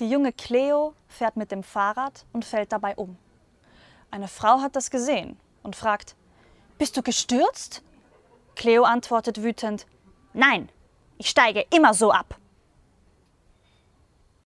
Die junge Cleo fährt mit dem Fahrrad und fällt dabei um. Eine Frau hat das gesehen und fragt, Bist du gestürzt? Cleo antwortet wütend, Nein, ich steige immer so ab.